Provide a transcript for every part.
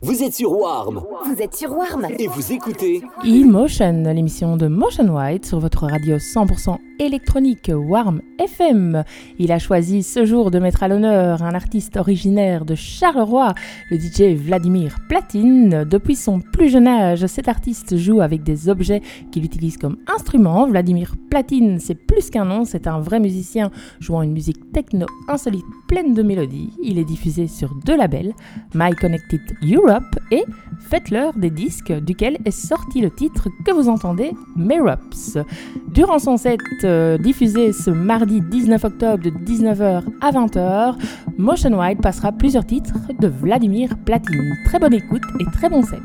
Vous êtes sur Warm. Vous êtes sur Warm. Et vous écoutez E-Motion, l'émission de Motion White sur votre radio 100% électronique Warm FM. Il a choisi ce jour de mettre à l'honneur un artiste originaire de Charleroi, le DJ Vladimir Platine. Depuis son plus jeune âge, cet artiste joue avec des objets qu'il utilise comme instruments. Vladimir Platine, c'est plus qu'un nom, c'est un vrai musicien jouant une musique techno insolite pleine de mélodies. Il est diffusé sur deux labels, My Connected Europe et Faites-leur des disques, duquel est sorti le titre que vous entendez, Merops. Durant son set euh, diffusé ce mardi 19 octobre de 19h à 20h, Motion Wide passera plusieurs titres de Vladimir Platine. Très bonne écoute et très bon set.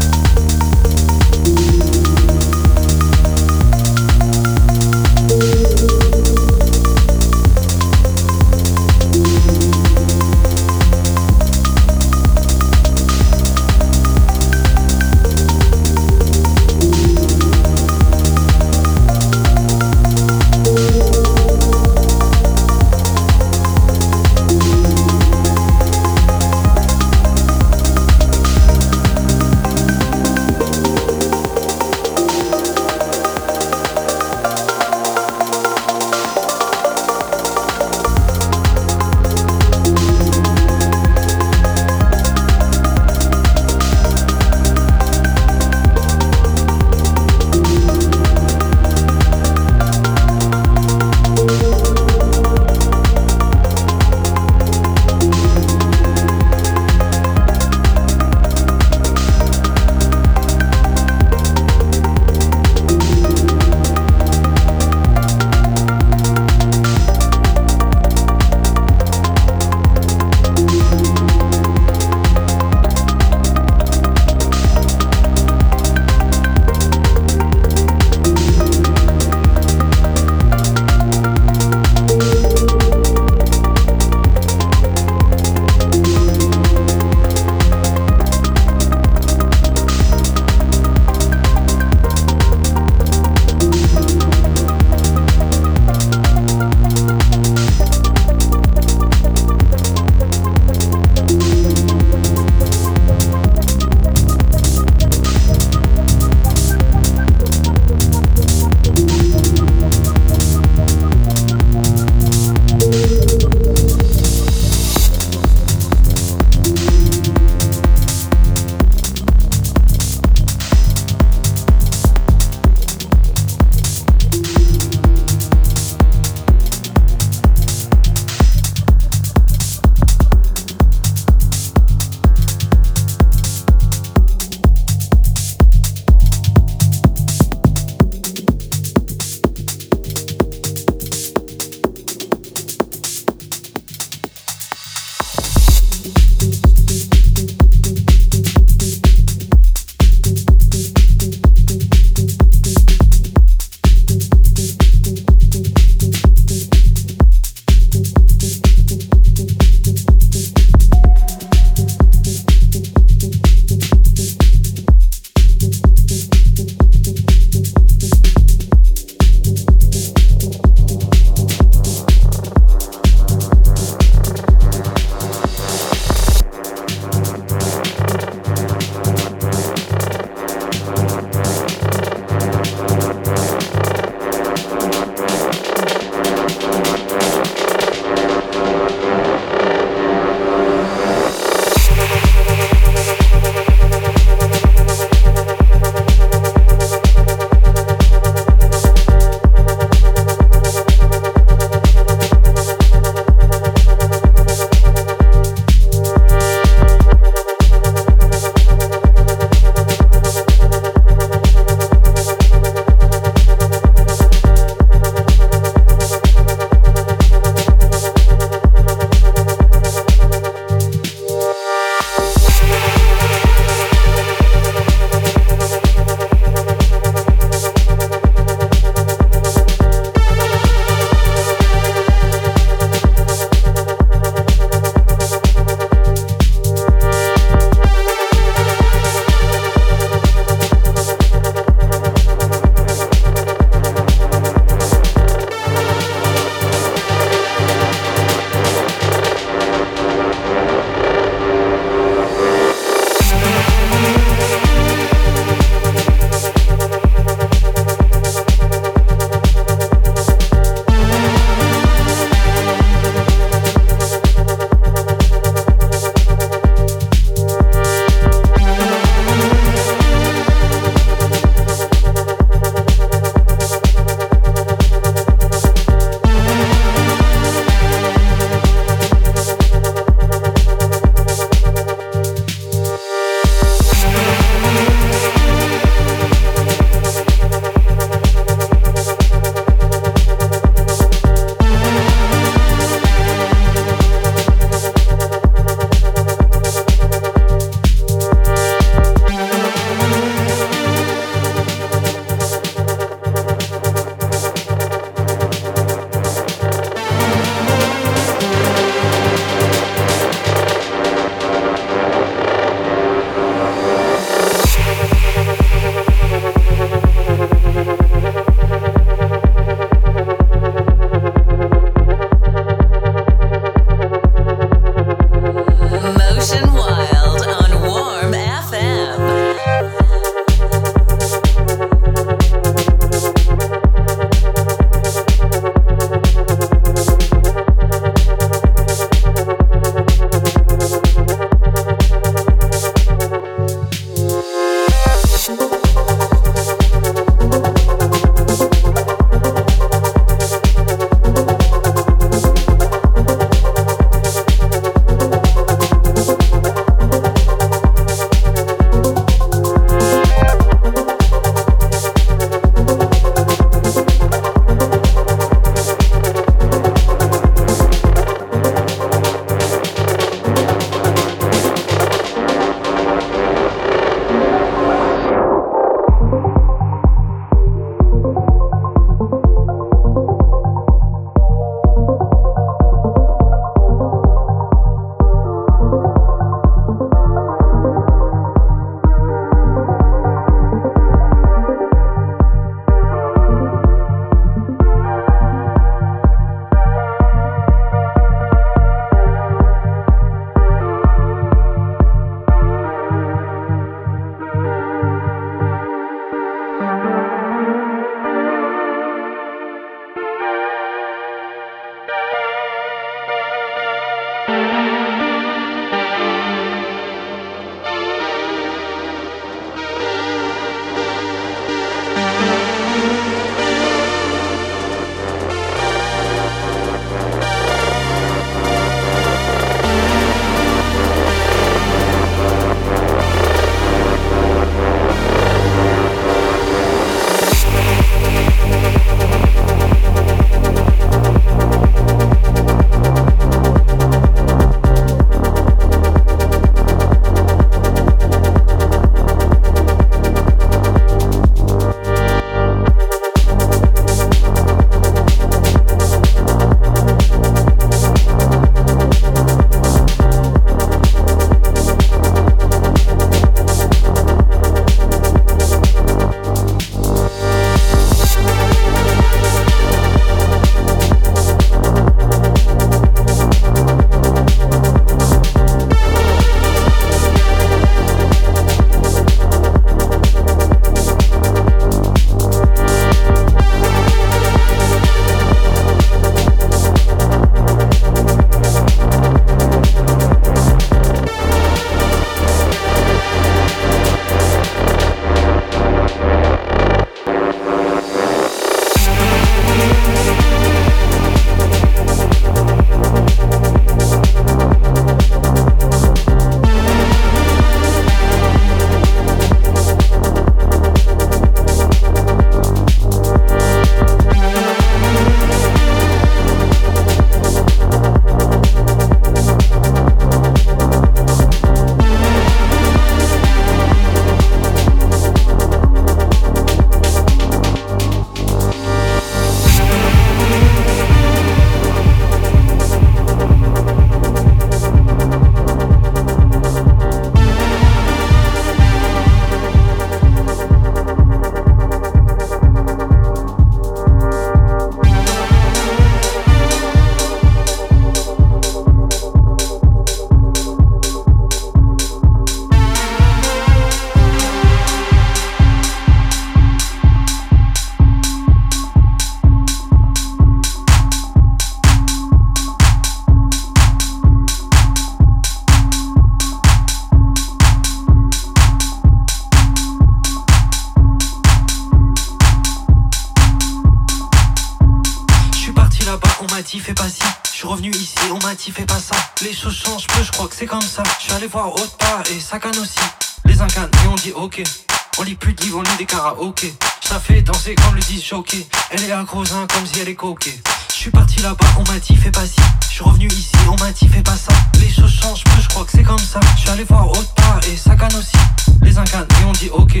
Coquée. Je suis parti là-bas, on m'a dit fais pas ci. Je suis revenu ici, on m'a dit fais pas ça. Les choses changent peu, je crois que c'est comme ça. Je suis allé voir autre part et ça canne aussi. Les incannes et on dit ok.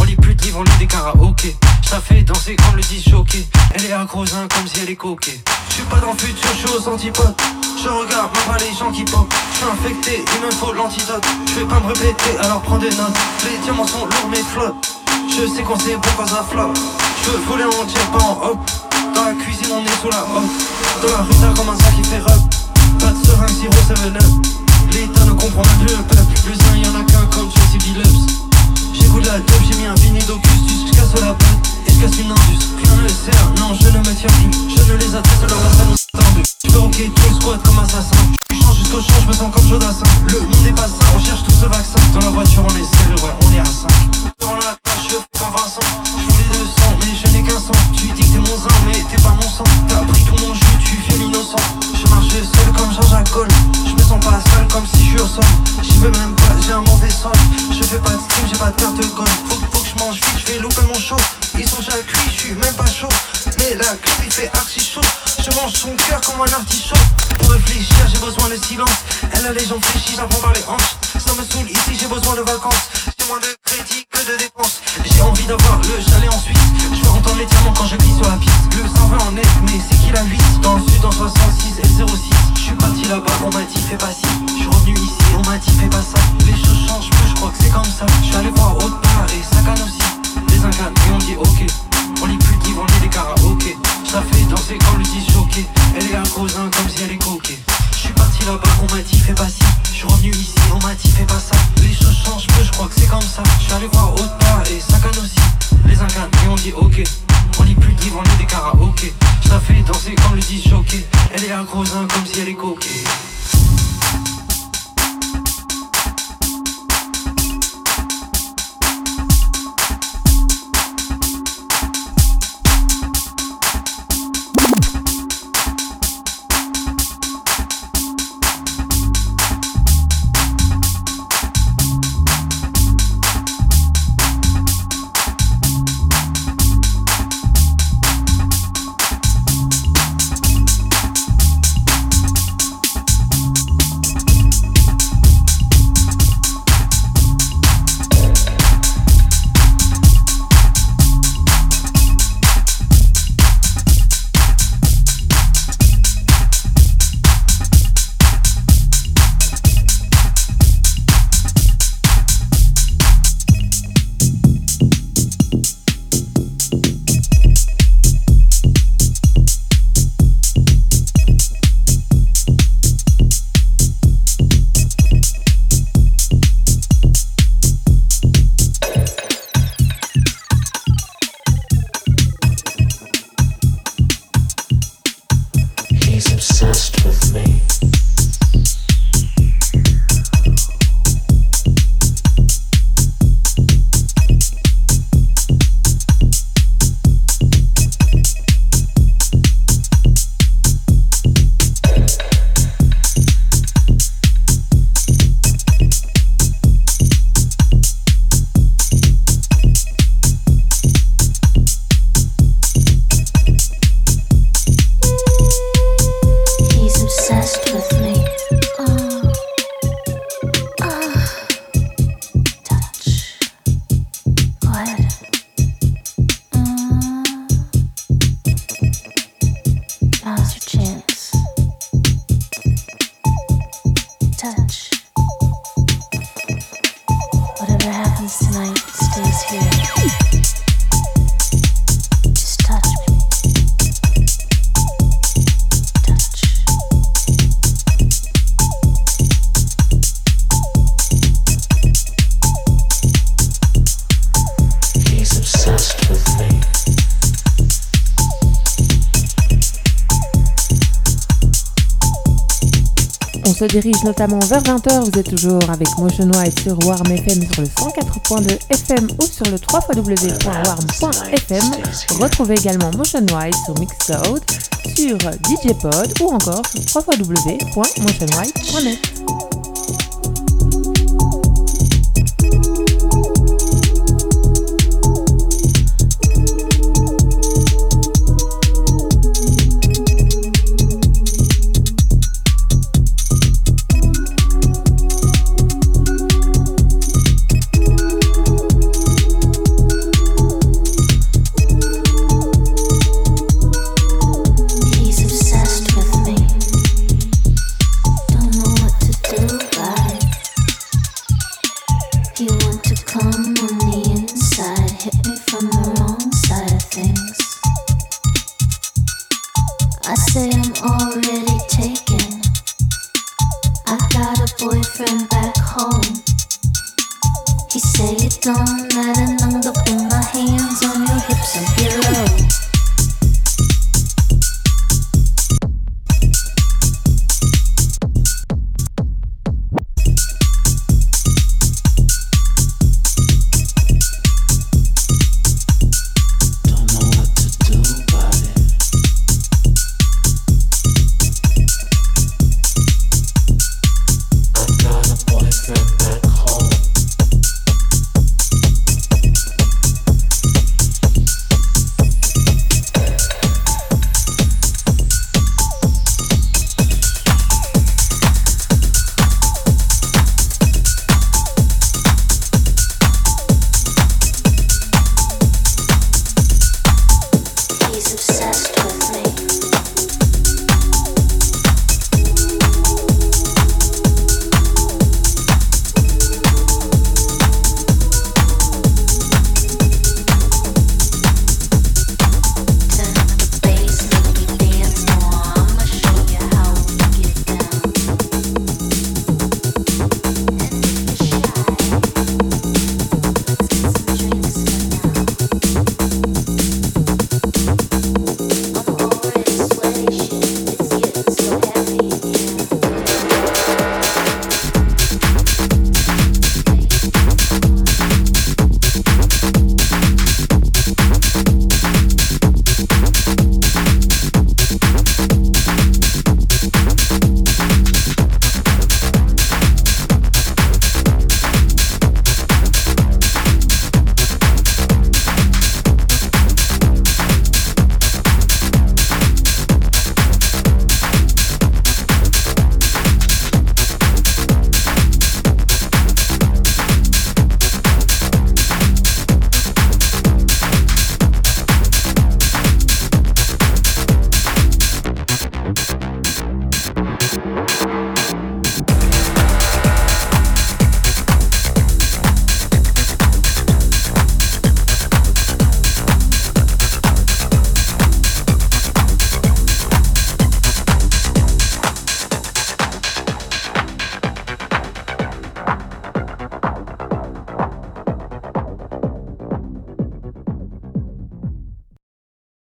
On lit plus de livres, on lit des karaokés. Ça fait danser comme le disent choqué. Elle est accrosin comme si elle est coquée. Je suis pas dans le futur, je suis aux antipodes. Je regarde même pas les gens qui pop. Je suis infecté, il me faut l'antidote. Je vais pas me répéter, alors prends des notes. Les diamants sont lourds mais flottent. Je sais qu'on sait bon quand ça flotte. Je voler en jet, pas en hop. Dans la cuisine, on est sous la hop. Dans la rue, t'as comme un sac qui fait rub. Pas de seringue, sirop, 7 up. L'État ne comprend plus le peuple. Le zin, y'en a qu'un comme Jesse Billups. J'écoute la dope, j'ai mis un vinyle d'Augustus. Je casse la botte et je casse une indus. Rien ne sert, non, je ne me tiens plus. Je ne les atteste, leur ça nous tendu. Je peux rocker tout le squat comme assassin. Je change jusqu'au champ, je me sens comme Jodassin. Le monde est pas sain, on cherche tout ce vaccin. Dans la voiture, on est serré, ouais, on est à 5. Elle a les jambes fléchies, j'apprends par les hanches. Se dirige notamment vers 20h. Vous êtes toujours avec Motion White sur Warm FM sur le 104.2 FM ou sur le www.warm.fm. Retrouvez également Motion White sur Mixcloud, sur DJ Pod ou encore sur www.motionwhite.net.